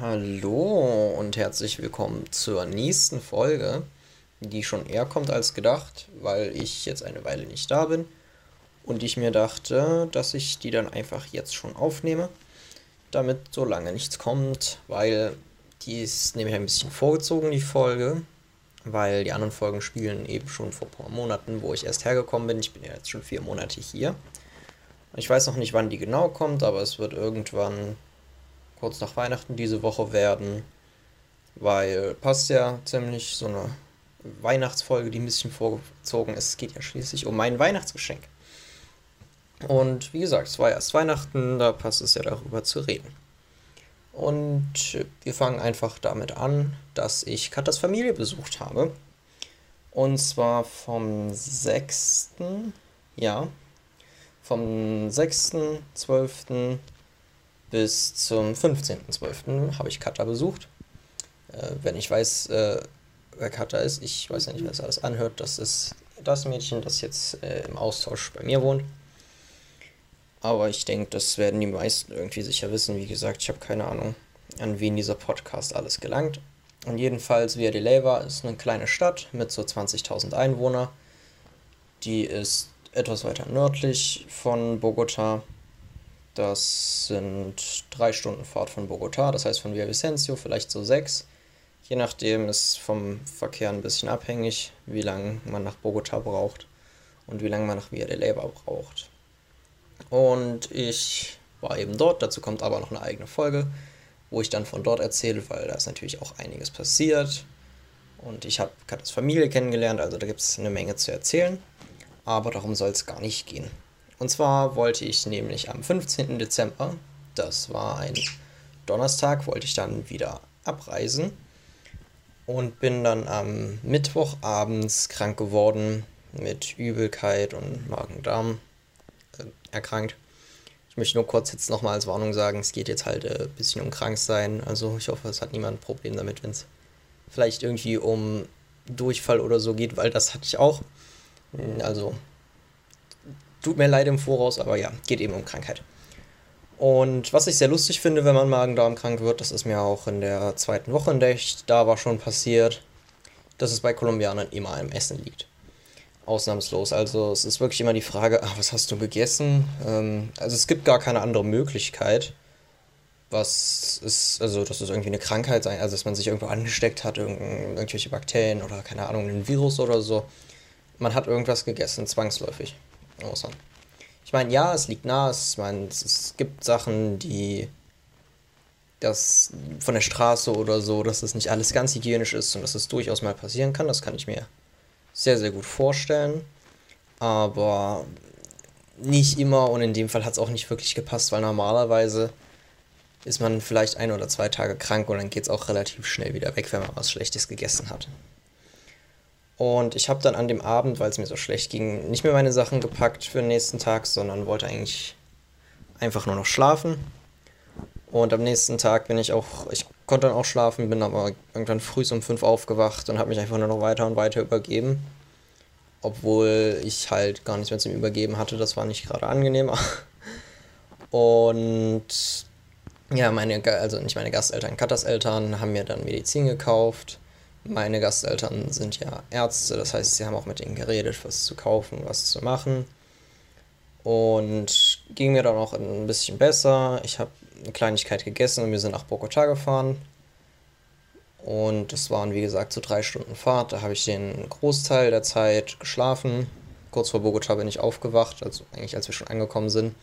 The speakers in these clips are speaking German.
Hallo und herzlich willkommen zur nächsten Folge, die schon eher kommt als gedacht, weil ich jetzt eine Weile nicht da bin und ich mir dachte, dass ich die dann einfach jetzt schon aufnehme, damit so lange nichts kommt, weil die ist nämlich ein bisschen vorgezogen, die Folge, weil die anderen Folgen spielen eben schon vor ein paar Monaten, wo ich erst hergekommen bin. Ich bin ja jetzt schon vier Monate hier. Ich weiß noch nicht, wann die genau kommt, aber es wird irgendwann kurz nach Weihnachten diese Woche werden, weil passt ja ziemlich so eine Weihnachtsfolge, die ein bisschen vorgezogen ist. Es geht ja schließlich um mein Weihnachtsgeschenk. Und wie gesagt, es war erst Weihnachten, da passt es ja darüber zu reden. Und wir fangen einfach damit an, dass ich Katas Familie besucht habe. Und zwar vom 6. Ja, vom 6.12. bis zum 15.12. habe ich Kata besucht. Äh, wenn ich weiß, äh, wer Kata ist, ich weiß ja nicht, wer das alles anhört, das ist das Mädchen, das jetzt äh, im Austausch bei mir wohnt. Aber ich denke, das werden die meisten irgendwie sicher wissen. Wie gesagt, ich habe keine Ahnung, an wen dieser Podcast alles gelangt. Und jedenfalls, Via de Leyva ist eine kleine Stadt mit so 20.000 Einwohnern. Die ist etwas weiter nördlich von Bogota. Das sind drei Stunden Fahrt von Bogota, das heißt von Vicencio vielleicht so sechs. Je nachdem ist vom Verkehr ein bisschen abhängig, wie lange man nach Bogota braucht und wie lange man nach Via de Leyva braucht. Und ich war eben dort, dazu kommt aber noch eine eigene Folge, wo ich dann von dort erzähle, weil da ist natürlich auch einiges passiert. Und ich habe Katas Familie kennengelernt, also da gibt es eine Menge zu erzählen aber darum soll es gar nicht gehen. Und zwar wollte ich nämlich am 15. Dezember, das war ein Donnerstag, wollte ich dann wieder abreisen und bin dann am Mittwoch abends krank geworden mit Übelkeit und Magen-Darm äh, erkrankt. Ich möchte nur kurz jetzt nochmal als Warnung sagen, es geht jetzt halt ein bisschen um Kranksein. Also ich hoffe, es hat niemand ein Problem damit, wenn es vielleicht irgendwie um Durchfall oder so geht, weil das hatte ich auch. Also, tut mir leid im Voraus, aber ja, geht eben um Krankheit. Und was ich sehr lustig finde, wenn man Magen-Darm krank wird, das ist mir auch in der zweiten Woche, in der ich da war, schon passiert, dass es bei Kolumbianern immer am Essen liegt. Ausnahmslos. Also es ist wirklich immer die Frage, ach, was hast du gegessen? Ähm, also es gibt gar keine andere Möglichkeit. Was ist, also dass es irgendwie eine Krankheit sein, also dass man sich irgendwo angesteckt hat, irgendwelche Bakterien oder keine Ahnung, ein Virus oder so man hat irgendwas gegessen, zwangsläufig. Außer. Ich meine, ja, es liegt nah, es, mein, es gibt Sachen, die das von der Straße oder so, dass das nicht alles ganz hygienisch ist und dass es durchaus mal passieren kann. Das kann ich mir sehr, sehr gut vorstellen. Aber nicht immer und in dem Fall hat es auch nicht wirklich gepasst, weil normalerweise ist man vielleicht ein oder zwei Tage krank und dann geht es auch relativ schnell wieder weg, wenn man was Schlechtes gegessen hat. Und ich habe dann an dem Abend, weil es mir so schlecht ging, nicht mehr meine Sachen gepackt für den nächsten Tag, sondern wollte eigentlich einfach nur noch schlafen. Und am nächsten Tag bin ich auch, ich konnte dann auch schlafen, bin aber irgendwann früh um fünf aufgewacht und habe mich einfach nur noch weiter und weiter übergeben. Obwohl ich halt gar nichts mehr zum Übergeben hatte, das war nicht gerade angenehm. Und ja, meine, also nicht meine Gasteltern, Katas Eltern haben mir dann Medizin gekauft meine Gasteltern sind ja Ärzte, das heißt, sie haben auch mit ihnen geredet, was zu kaufen, was zu machen. Und ging mir dann auch ein bisschen besser. Ich habe eine Kleinigkeit gegessen und wir sind nach Bogota gefahren. Und das waren, wie gesagt, so drei Stunden Fahrt. Da habe ich den Großteil der Zeit geschlafen. Kurz vor Bogota bin ich aufgewacht, also eigentlich als wir schon angekommen sind.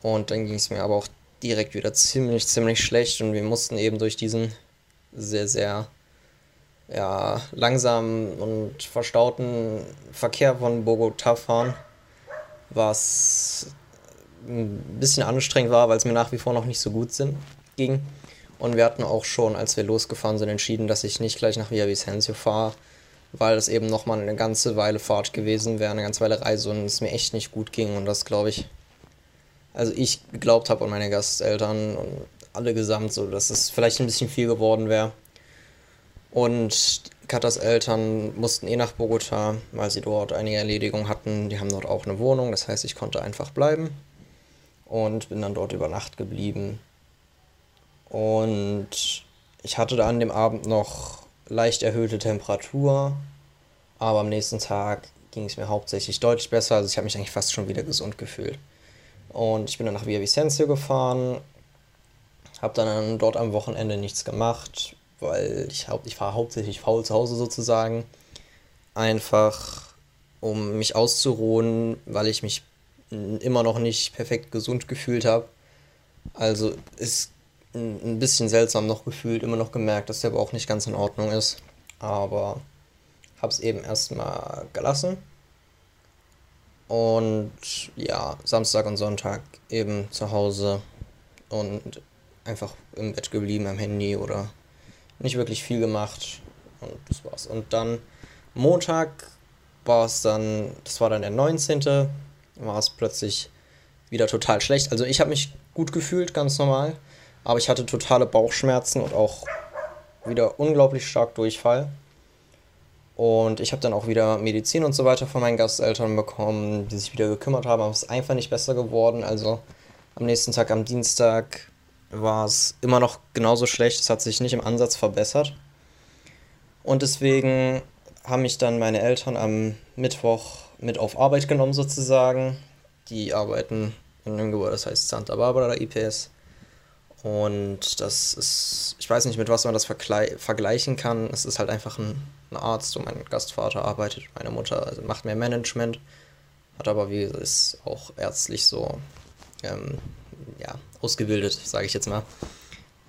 Und dann ging es mir aber auch direkt wieder ziemlich, ziemlich schlecht. Und wir mussten eben durch diesen sehr, sehr ja, langsamen und verstauten Verkehr von Bogota fahren, was ein bisschen anstrengend war, weil es mir nach wie vor noch nicht so gut sind, ging. Und wir hatten auch schon, als wir losgefahren sind, entschieden, dass ich nicht gleich nach Villavicencio fahre, weil es eben nochmal eine ganze Weile Fahrt gewesen wäre, eine ganze Weile Reise und es mir echt nicht gut ging. Und das glaube ich, also ich geglaubt habe und meine Gasteltern und alle gesamt so, dass es vielleicht ein bisschen viel geworden wäre. Und Katas Eltern mussten eh nach Bogota, weil sie dort einige Erledigungen hatten. Die haben dort auch eine Wohnung, das heißt, ich konnte einfach bleiben und bin dann dort über Nacht geblieben. Und ich hatte da an dem Abend noch leicht erhöhte Temperatur, aber am nächsten Tag ging es mir hauptsächlich deutlich besser. Also ich habe mich eigentlich fast schon wieder gesund gefühlt. Und ich bin dann nach Villavicencio gefahren, habe dann dort am Wochenende nichts gemacht, weil ich, ich war hauptsächlich faul zu Hause sozusagen. Einfach um mich auszuruhen, weil ich mich immer noch nicht perfekt gesund gefühlt habe. Also ist ein bisschen seltsam noch gefühlt, immer noch gemerkt, dass der Bauch nicht ganz in Ordnung ist. Aber habe es eben erstmal gelassen. Und ja, Samstag und Sonntag eben zu Hause und einfach im Bett geblieben am Handy oder nicht wirklich viel gemacht. Und das war's. Und dann Montag war es dann, das war dann der 19. war es plötzlich wieder total schlecht. Also ich habe mich gut gefühlt, ganz normal. Aber ich hatte totale Bauchschmerzen und auch wieder unglaublich stark Durchfall. Und ich habe dann auch wieder Medizin und so weiter von meinen Gasteltern bekommen, die sich wieder gekümmert haben, aber es ist einfach nicht besser geworden. Also am nächsten Tag, am Dienstag, war es immer noch genauso schlecht. Es hat sich nicht im Ansatz verbessert. Und deswegen haben mich dann meine Eltern am Mittwoch mit auf Arbeit genommen sozusagen. Die arbeiten in einem Gebäude, das heißt Santa Barbara IPS. Und das ist, ich weiß nicht, mit was man das vergleichen kann. Es ist halt einfach ein, ein Arzt und mein Gastvater arbeitet, meine Mutter also macht mehr Management, hat aber wie ist auch ärztlich so ähm, ja, ausgebildet, sage ich jetzt mal.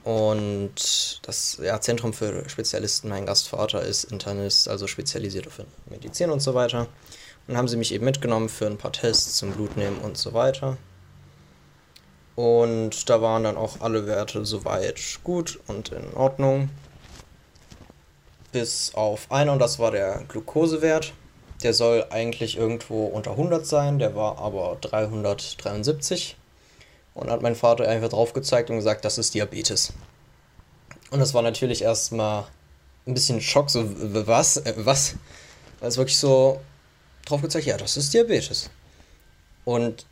Und das ja, Zentrum für Spezialisten, mein Gastvater ist Internist, also spezialisiert auf Medizin und so weiter. Und haben sie mich eben mitgenommen für ein paar Tests zum Blutnehmen und so weiter. Und da waren dann auch alle Werte soweit gut und in Ordnung. Bis auf einer, und das war der Glukosewert. Der soll eigentlich irgendwo unter 100 sein, der war aber 373. Und hat mein Vater einfach drauf gezeigt und gesagt, das ist Diabetes. Und das war natürlich erstmal ein bisschen Schock, so, was, äh, was? Es wirklich so drauf gezeigt, ja, das ist Diabetes. Und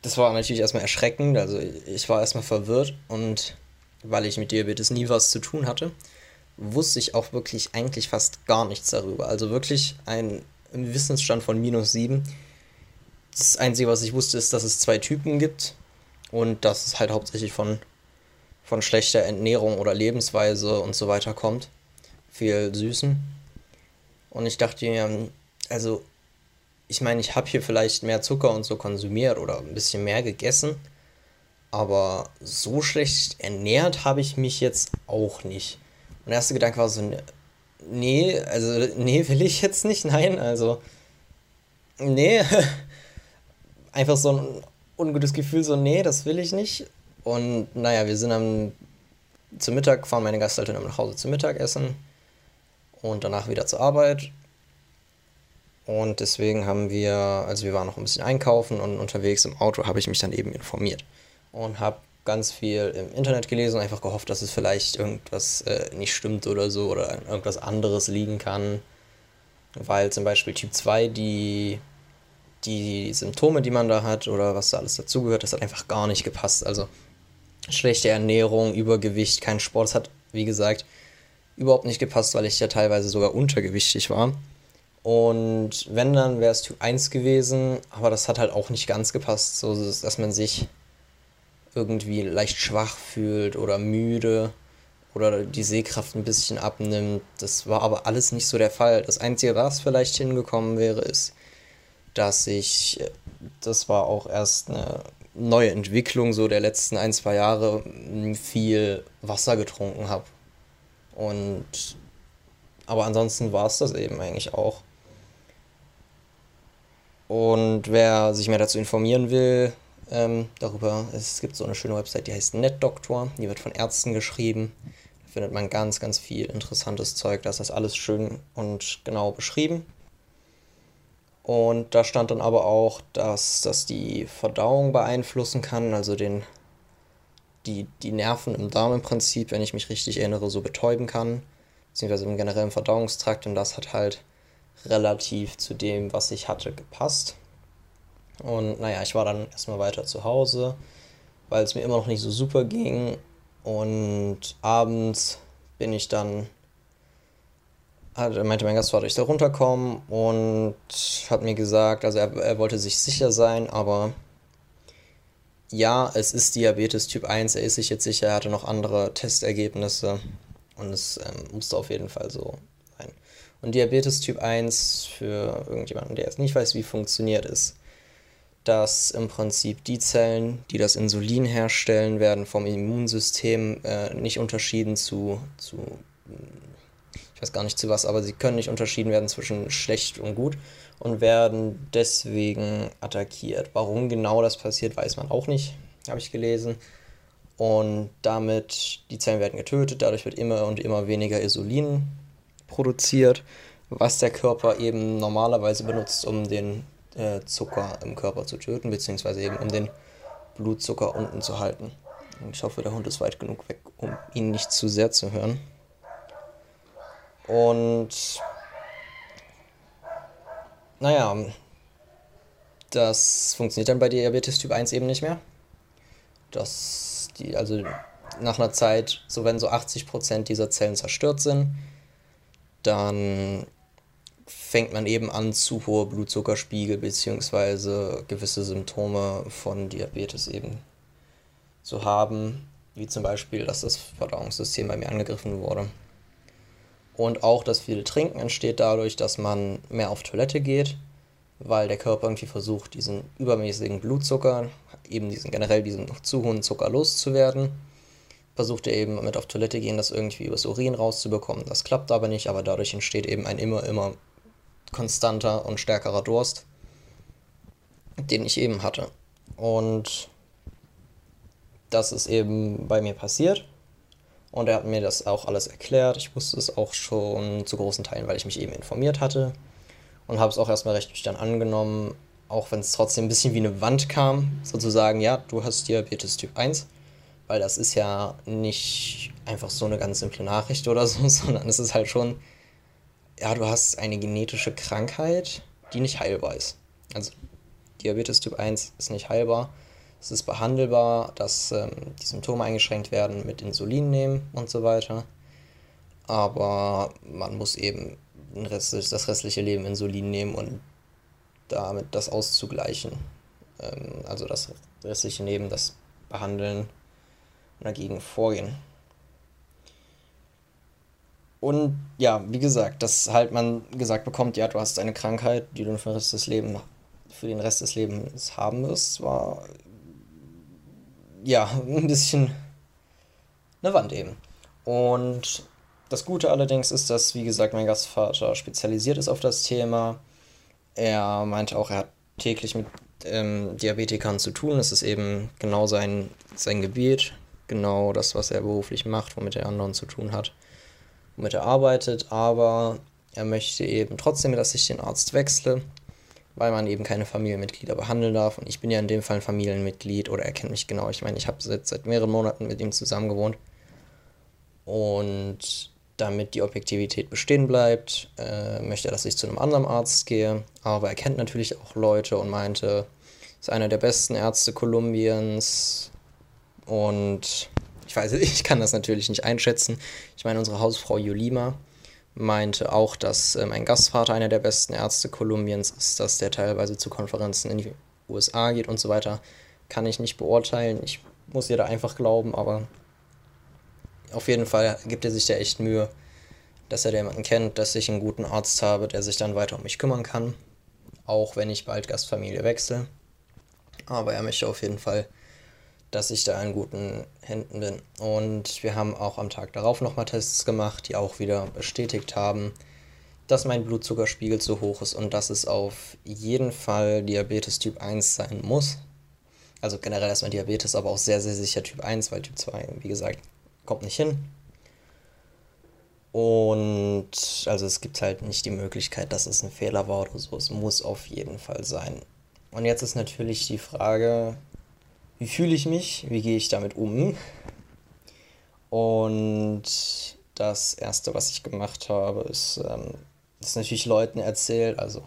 das war natürlich erstmal erschreckend. Also ich war erstmal verwirrt und weil ich mit Diabetes nie was zu tun hatte, wusste ich auch wirklich eigentlich fast gar nichts darüber. Also wirklich ein Wissensstand von minus 7. Das Einzige, was ich wusste, ist, dass es zwei Typen gibt und dass es halt hauptsächlich von, von schlechter Ernährung oder Lebensweise und so weiter kommt. Viel Süßen. Und ich dachte mir, also ich meine, ich habe hier vielleicht mehr Zucker und so konsumiert oder ein bisschen mehr gegessen, aber so schlecht ernährt habe ich mich jetzt auch nicht. Mein erster Gedanke war so, nee, also nee, will ich jetzt nicht, nein, also nee, einfach so ein ungutes Gefühl, so nee, das will ich nicht. Und naja, wir sind am zum Mittag, fahren meine Gasteltern nach Hause zum Mittagessen und danach wieder zur Arbeit und deswegen haben wir, also wir waren noch ein bisschen einkaufen und unterwegs im Auto habe ich mich dann eben informiert und habe ganz viel im Internet gelesen und einfach gehofft, dass es vielleicht irgendwas äh, nicht stimmt oder so oder irgendwas anderes liegen kann. Weil zum Beispiel Typ 2, die, die Symptome, die man da hat oder was da alles dazugehört, das hat einfach gar nicht gepasst. Also schlechte Ernährung, Übergewicht, kein Sport, das hat, wie gesagt, überhaupt nicht gepasst, weil ich ja teilweise sogar untergewichtig war. Und wenn, dann wäre es Typ 1 gewesen, aber das hat halt auch nicht ganz gepasst, so dass man sich irgendwie leicht schwach fühlt oder müde oder die Sehkraft ein bisschen abnimmt. Das war aber alles nicht so der Fall. Das Einzige, was vielleicht hingekommen wäre, ist, dass ich, das war auch erst eine neue Entwicklung so der letzten ein, zwei Jahre, viel Wasser getrunken habe. Und aber ansonsten war es das eben eigentlich auch. Und wer sich mehr dazu informieren will, ähm, darüber, es gibt so eine schöne Website, die heißt NetDoktor, die wird von Ärzten geschrieben. Da findet man ganz, ganz viel interessantes Zeug, da ist das alles schön und genau beschrieben. Und da stand dann aber auch, dass das die Verdauung beeinflussen kann, also den, die, die Nerven im Darm im Prinzip, wenn ich mich richtig erinnere, so betäuben kann, beziehungsweise im generellen Verdauungstrakt. Und das hat halt relativ zu dem, was ich hatte, gepasst. Und naja, ich war dann erstmal weiter zu Hause, weil es mir immer noch nicht so super ging. Und abends bin ich dann, hat, meinte mein Gastvater, ich soll runterkommen und hat mir gesagt, also er, er wollte sich sicher sein, aber ja, es ist Diabetes Typ 1, er ist sich jetzt sicher, er hatte noch andere Testergebnisse und es ähm, musste auf jeden Fall so sein. Und Diabetes Typ 1, für irgendjemanden, der jetzt nicht weiß, wie funktioniert, ist, dass im Prinzip die Zellen, die das Insulin herstellen, werden vom Immunsystem äh, nicht unterschieden zu, zu, ich weiß gar nicht zu was, aber sie können nicht unterschieden werden zwischen schlecht und gut und werden deswegen attackiert. Warum genau das passiert, weiß man auch nicht, habe ich gelesen. Und damit, die Zellen werden getötet, dadurch wird immer und immer weniger Insulin produziert, was der Körper eben normalerweise benutzt, um den äh, Zucker im Körper zu töten, beziehungsweise eben um den Blutzucker unten zu halten. Ich hoffe, der Hund ist weit genug weg, um ihn nicht zu sehr zu hören. Und naja, das funktioniert dann bei Diabetes Typ 1 eben nicht mehr. Das, die, also nach einer Zeit, so wenn so 80% dieser Zellen zerstört sind, dann fängt man eben an, zu hohe Blutzuckerspiegel bzw. gewisse Symptome von Diabetes eben zu haben, wie zum Beispiel, dass das Verdauungssystem bei mir angegriffen wurde. Und auch das viele Trinken entsteht dadurch, dass man mehr auf Toilette geht, weil der Körper irgendwie versucht, diesen übermäßigen Blutzucker, eben diesen generell diesen zu hohen Zucker loszuwerden. Versucht er eben mit auf Toilette gehen, das irgendwie übers Urin rauszubekommen. Das klappt aber nicht, aber dadurch entsteht eben ein immer, immer konstanter und stärkerer Durst, den ich eben hatte. Und das ist eben bei mir passiert. Und er hat mir das auch alles erklärt. Ich wusste es auch schon zu großen Teilen, weil ich mich eben informiert hatte. Und habe es auch erstmal recht nüchtern angenommen, auch wenn es trotzdem ein bisschen wie eine Wand kam, sozusagen, ja, du hast Diabetes Typ 1. Weil das ist ja nicht einfach so eine ganz simple Nachricht oder so, sondern es ist halt schon, ja, du hast eine genetische Krankheit, die nicht heilbar ist. Also Diabetes Typ 1 ist nicht heilbar es ist behandelbar, dass ähm, die Symptome eingeschränkt werden mit Insulin nehmen und so weiter. Aber man muss eben das restliche Leben Insulin nehmen und damit das auszugleichen. Ähm, also das restliche Leben, das behandeln und dagegen vorgehen. Und ja, wie gesagt, dass halt man gesagt bekommt, ja, du hast eine Krankheit, die du für den Rest des Lebens, für den Rest des Lebens haben wirst, war ja, ein bisschen eine Wand eben. Und das Gute allerdings ist, dass, wie gesagt, mein Gastvater spezialisiert ist auf das Thema. Er meinte auch, er hat täglich mit ähm, Diabetikern zu tun. Es ist eben genau sein, sein Gebiet, genau das, was er beruflich macht, womit er anderen zu tun hat, womit er arbeitet. Aber er möchte eben trotzdem, dass ich den Arzt wechsle weil man eben keine Familienmitglieder behandeln darf. Und ich bin ja in dem Fall ein Familienmitglied oder er kennt mich genau. Ich meine, ich habe seit, seit mehreren Monaten mit ihm zusammen gewohnt. Und damit die Objektivität bestehen bleibt, äh, möchte er, dass ich zu einem anderen Arzt gehe. Aber er kennt natürlich auch Leute und meinte, ist einer der besten Ärzte Kolumbiens. Und ich weiß, ich kann das natürlich nicht einschätzen. Ich meine, unsere Hausfrau Julima, meinte auch, dass äh, mein Gastvater einer der besten Ärzte Kolumbiens ist, dass der teilweise zu Konferenzen in die USA geht und so weiter. Kann ich nicht beurteilen. Ich muss ihr da einfach glauben, aber auf jeden Fall gibt er sich da echt Mühe, dass er jemanden kennt, dass ich einen guten Arzt habe, der sich dann weiter um mich kümmern kann. Auch wenn ich bald Gastfamilie wechsle. Aber er möchte auf jeden Fall dass ich da in guten Händen bin. Und wir haben auch am Tag darauf nochmal Tests gemacht, die auch wieder bestätigt haben, dass mein Blutzuckerspiegel zu hoch ist und dass es auf jeden Fall Diabetes Typ 1 sein muss. Also generell erstmal Diabetes, aber auch sehr, sehr sicher Typ 1, weil Typ 2, wie gesagt, kommt nicht hin. Und also es gibt halt nicht die Möglichkeit, dass es ein Fehler war oder so. Es muss auf jeden Fall sein. Und jetzt ist natürlich die Frage, wie fühle ich mich, wie gehe ich damit um. Und das Erste, was ich gemacht habe, ist, ähm, ist natürlich Leuten erzählt, also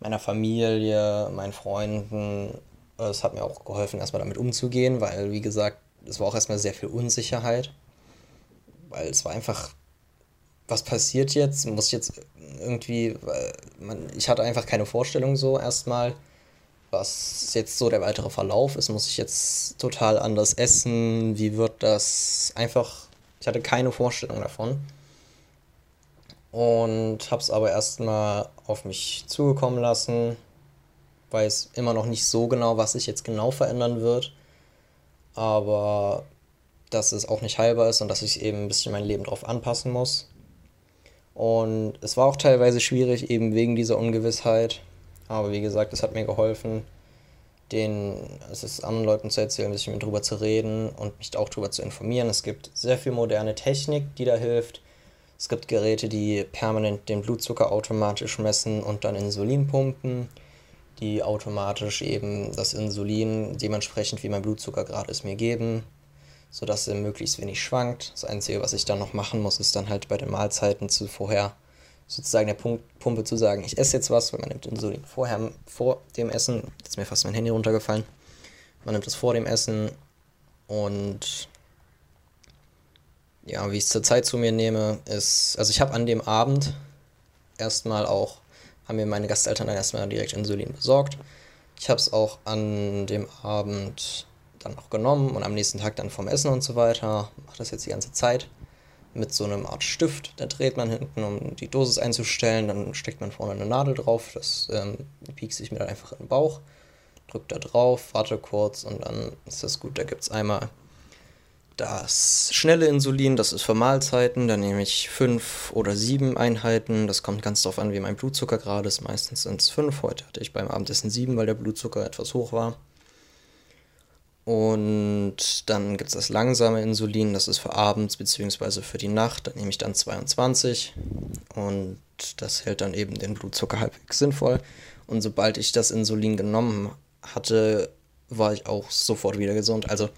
meiner Familie, meinen Freunden. Es hat mir auch geholfen, erstmal damit umzugehen, weil, wie gesagt, es war auch erstmal sehr viel Unsicherheit, weil es war einfach, was passiert jetzt? Muss ich jetzt irgendwie, man, ich hatte einfach keine Vorstellung so erstmal, was jetzt so der weitere Verlauf ist. Muss ich jetzt total anders essen? Wie wird das? Einfach, ich hatte keine Vorstellung davon. Und habe es aber erstmal auf mich zugekommen lassen. Weiß immer noch nicht so genau, was sich jetzt genau verändern wird. Aber dass es auch nicht heilbar ist und dass ich eben ein bisschen mein Leben darauf anpassen muss. Und es war auch teilweise schwierig, eben wegen dieser Ungewissheit. Aber wie gesagt, es hat mir geholfen, den, es ist anderen Leuten zu erzählen, ein bisschen drüber zu reden und mich auch darüber zu informieren. Es gibt sehr viel moderne Technik, die da hilft. Es gibt Geräte, die permanent den Blutzucker automatisch messen und dann Insulin pumpen, die automatisch eben das Insulin dementsprechend, wie mein Blutzucker gerade ist, mir geben, sodass er möglichst wenig schwankt. Das Einzige, was ich dann noch machen muss, ist dann halt bei den Mahlzeiten zu vorher sozusagen der Punkt, Pumpe zu sagen, ich esse jetzt was, weil man nimmt Insulin vorher, vor dem Essen, jetzt ist mir fast mein Handy runtergefallen, man nimmt es vor dem Essen und ja, wie ich es zur Zeit zu mir nehme, ist, also ich habe an dem Abend erstmal auch, haben mir meine Gasteltern dann erstmal direkt Insulin besorgt. Ich habe es auch an dem Abend dann auch genommen und am nächsten Tag dann vom Essen und so weiter. Mache das jetzt die ganze Zeit mit so einem Art Stift. Da dreht man hinten, um die Dosis einzustellen. Dann steckt man vorne eine Nadel drauf. Das ähm, piekst sich mir dann einfach in den Bauch. Drückt da drauf, warte kurz und dann ist das gut. Da gibt es einmal das schnelle Insulin, das ist für Mahlzeiten. Da nehme ich fünf oder sieben Einheiten. Das kommt ganz darauf an, wie mein Blutzucker gerade ist. Meistens sind es fünf. Heute hatte ich beim Abendessen sieben, weil der Blutzucker etwas hoch war. Und dann gibt es das langsame Insulin, das ist für abends bzw. für die Nacht. Da nehme ich dann 22 und das hält dann eben den Blutzucker halbwegs sinnvoll. Und sobald ich das Insulin genommen hatte, war ich auch sofort wieder gesund. Also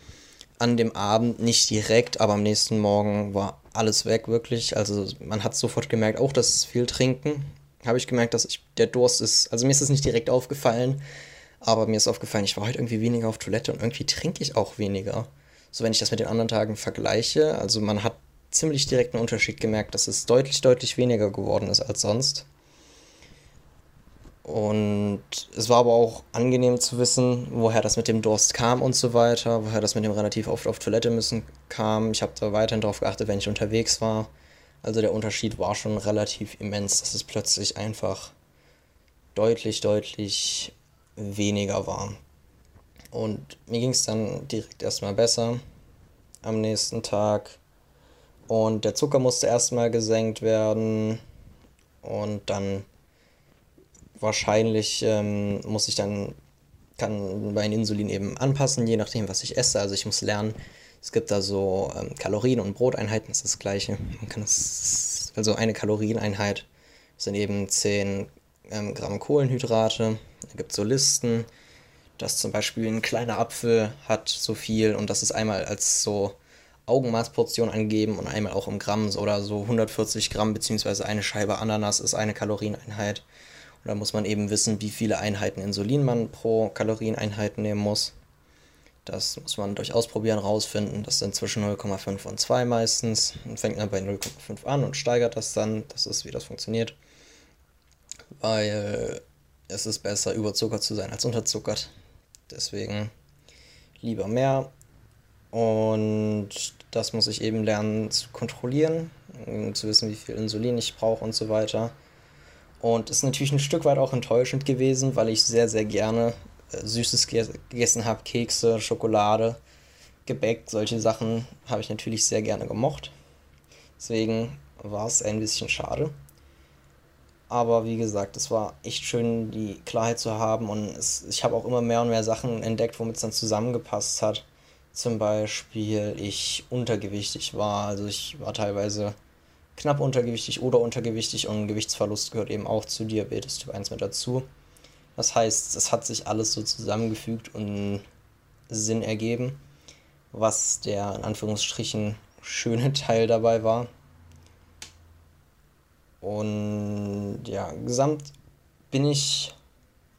an dem Abend nicht direkt, aber am nächsten Morgen war alles weg, wirklich. Also man hat sofort gemerkt, auch das viel trinken. Habe ich gemerkt, dass ich, der Durst ist, also mir ist es nicht direkt aufgefallen, aber mir ist aufgefallen, ich war heute irgendwie weniger auf Toilette und irgendwie trinke ich auch weniger. So, wenn ich das mit den anderen Tagen vergleiche, also man hat ziemlich direkt einen Unterschied gemerkt, dass es deutlich, deutlich weniger geworden ist als sonst. Und es war aber auch angenehm zu wissen, woher das mit dem Durst kam und so weiter, woher das mit dem relativ oft auf Toilette müssen kam. Ich habe da weiterhin darauf geachtet, wenn ich unterwegs war. Also der Unterschied war schon relativ immens, dass es plötzlich einfach deutlich, deutlich weniger war. Und mir ging es dann direkt erstmal besser am nächsten Tag. Und der Zucker musste erstmal gesenkt werden. Und dann wahrscheinlich ähm, muss ich dann, kann mein Insulin eben anpassen, je nachdem, was ich esse. Also ich muss lernen, es gibt da so ähm, Kalorien und Broteinheiten, das ist das gleiche. Man kann das, also eine Kalorieneinheit sind eben 10 ähm, Gramm Kohlenhydrate. Da gibt es so Listen, dass zum Beispiel ein kleiner Apfel hat so viel und das ist einmal als so Augenmaßportion angegeben und einmal auch im Gramm oder so 140 Gramm beziehungsweise eine Scheibe Ananas ist eine Kalorieneinheit. Und da muss man eben wissen, wie viele Einheiten Insulin man pro Kalorieneinheit nehmen muss. Das muss man durch Ausprobieren rausfinden. Das sind zwischen 0,5 und 2 meistens. Man fängt dann bei 0,5 an und steigert das dann. Das ist, wie das funktioniert weil es ist besser, überzuckert zu sein als unterzuckert. Deswegen lieber mehr. Und das muss ich eben lernen zu kontrollieren, um zu wissen, wie viel Insulin ich brauche und so weiter. Und ist natürlich ein Stück weit auch enttäuschend gewesen, weil ich sehr, sehr gerne äh, Süßes gegessen habe, Kekse, Schokolade, Gebäck, solche Sachen habe ich natürlich sehr gerne gemocht. Deswegen war es ein bisschen schade. Aber wie gesagt, es war echt schön, die Klarheit zu haben und es, ich habe auch immer mehr und mehr Sachen entdeckt, womit es dann zusammengepasst hat. Zum Beispiel, ich untergewichtig war, also ich war teilweise knapp untergewichtig oder untergewichtig und Gewichtsverlust gehört eben auch zu Diabetes Typ 1 mit dazu. Das heißt, es hat sich alles so zusammengefügt und Sinn ergeben, was der in Anführungsstrichen schöne Teil dabei war. Und ja, gesamt bin ich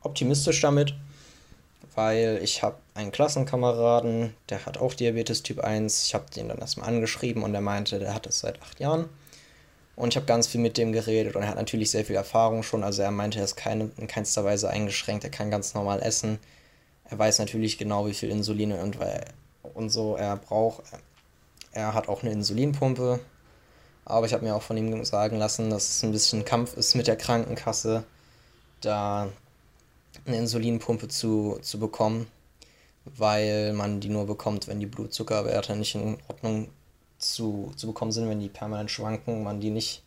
optimistisch damit, weil ich habe einen Klassenkameraden, der hat auch Diabetes Typ 1. Ich habe den dann erstmal angeschrieben und er meinte, der hat es seit acht Jahren. Und ich habe ganz viel mit dem geredet und er hat natürlich sehr viel Erfahrung schon. Also er meinte, er ist keine, in keinster Weise eingeschränkt, er kann ganz normal essen. Er weiß natürlich genau, wie viel Insulin und, und so er braucht. Er hat auch eine Insulinpumpe. Aber ich habe mir auch von ihm sagen lassen, dass es ein bisschen Kampf ist mit der Krankenkasse, da eine Insulinpumpe zu, zu bekommen, weil man die nur bekommt, wenn die Blutzuckerwerte nicht in Ordnung zu, zu bekommen sind, wenn die permanent schwanken, man die nicht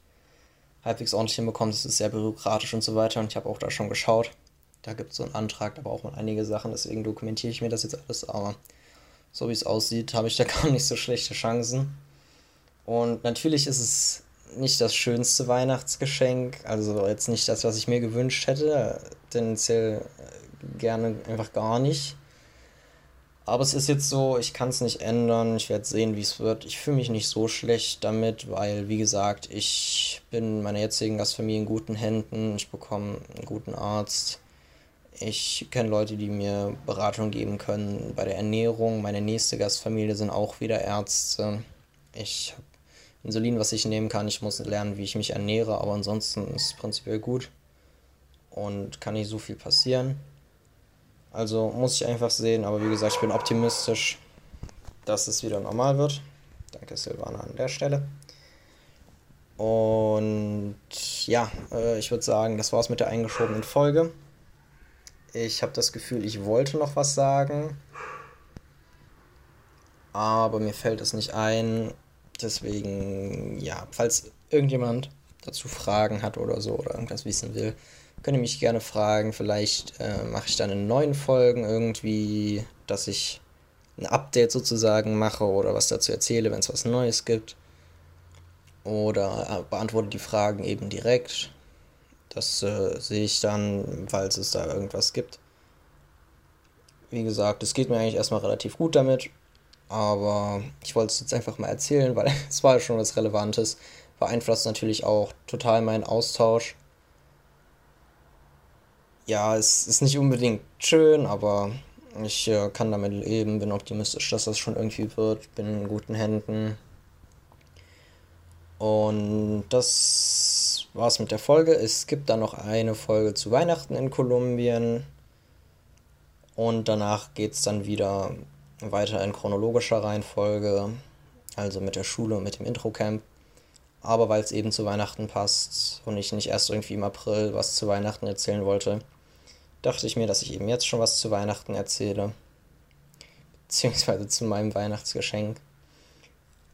halbwegs ordentlich hinbekommt. Das ist sehr bürokratisch und so weiter. Und ich habe auch da schon geschaut. Da gibt es so einen Antrag, da braucht man einige Sachen, deswegen dokumentiere ich mir das jetzt alles. Aber so wie es aussieht, habe ich da gar nicht so schlechte Chancen. Und natürlich ist es nicht das schönste Weihnachtsgeschenk, also jetzt nicht das, was ich mir gewünscht hätte, tendenziell gerne einfach gar nicht. Aber es ist jetzt so, ich kann es nicht ändern. Ich werde sehen, wie es wird. Ich fühle mich nicht so schlecht damit, weil, wie gesagt, ich bin in meiner jetzigen Gastfamilie in guten Händen. Ich bekomme einen guten Arzt. Ich kenne Leute, die mir Beratung geben können bei der Ernährung. Meine nächste Gastfamilie sind auch wieder Ärzte. Ich habe Insulin, was ich nehmen kann. Ich muss lernen, wie ich mich ernähre, aber ansonsten ist es prinzipiell gut und kann nicht so viel passieren. Also muss ich einfach sehen, aber wie gesagt, ich bin optimistisch, dass es wieder normal wird. Danke Silvana an der Stelle. Und ja, äh, ich würde sagen, das war's mit der eingeschobenen Folge. Ich habe das Gefühl, ich wollte noch was sagen, aber mir fällt es nicht ein. Deswegen, ja, falls irgendjemand dazu Fragen hat oder so oder irgendwas wissen will, Könnt ihr mich gerne fragen. Vielleicht äh, mache ich dann in neuen Folgen irgendwie, dass ich ein Update sozusagen mache oder was dazu erzähle, wenn es was Neues gibt. Oder äh, beantworte die Fragen eben direkt. Das äh, sehe ich dann, falls es da irgendwas gibt. Wie gesagt, es geht mir eigentlich erstmal relativ gut damit. Aber ich wollte es jetzt einfach mal erzählen, weil es war ja schon was Relevantes. Beeinflusst natürlich auch total meinen Austausch ja, es ist nicht unbedingt schön, aber ich äh, kann damit leben, bin optimistisch, dass das schon irgendwie wird, bin in guten Händen. Und das war's mit der Folge. Es gibt dann noch eine Folge zu Weihnachten in Kolumbien. Und danach geht es dann wieder weiter in chronologischer Reihenfolge, also mit der Schule und mit dem Intro-Camp. Aber weil es eben zu Weihnachten passt und ich nicht erst irgendwie im April was zu Weihnachten erzählen wollte, dachte ich mir, dass ich eben jetzt schon was zu Weihnachten erzähle. Beziehungsweise zu meinem Weihnachtsgeschenk.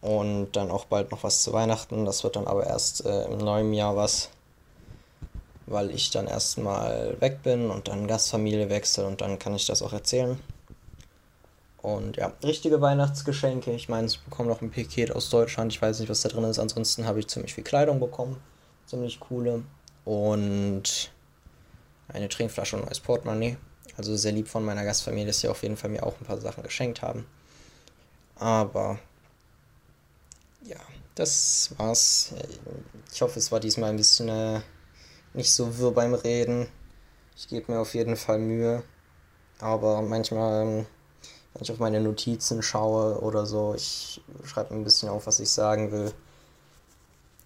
Und dann auch bald noch was zu Weihnachten. Das wird dann aber erst äh, im neuen Jahr was. Weil ich dann erstmal weg bin und dann Gastfamilie wechsle und dann kann ich das auch erzählen. Und ja, richtige Weihnachtsgeschenke. Ich meine, ich bekomme noch ein Paket aus Deutschland. Ich weiß nicht, was da drin ist. Ansonsten habe ich ziemlich viel Kleidung bekommen. Ziemlich coole. Und eine Trinkflasche und neues Portemonnaie. Also sehr lieb von meiner Gastfamilie, dass sie auf jeden Fall mir auch ein paar Sachen geschenkt haben. Aber ja, das war's. Ich hoffe, es war diesmal ein bisschen äh, nicht so wirr beim Reden. Ich gebe mir auf jeden Fall Mühe. Aber manchmal, ähm, wenn ich auf meine Notizen schaue oder so, ich schreibe ein bisschen auf, was ich sagen will,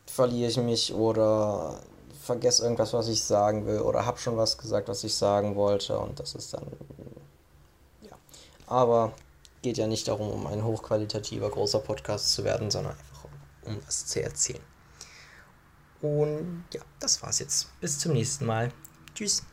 verliere ich mich oder vergesse irgendwas, was ich sagen will oder habe schon was gesagt, was ich sagen wollte und das ist dann ja. Aber geht ja nicht darum, um ein hochqualitativer großer Podcast zu werden, sondern einfach um, um was zu erzählen. Und ja, das war's jetzt. Bis zum nächsten Mal. Tschüss.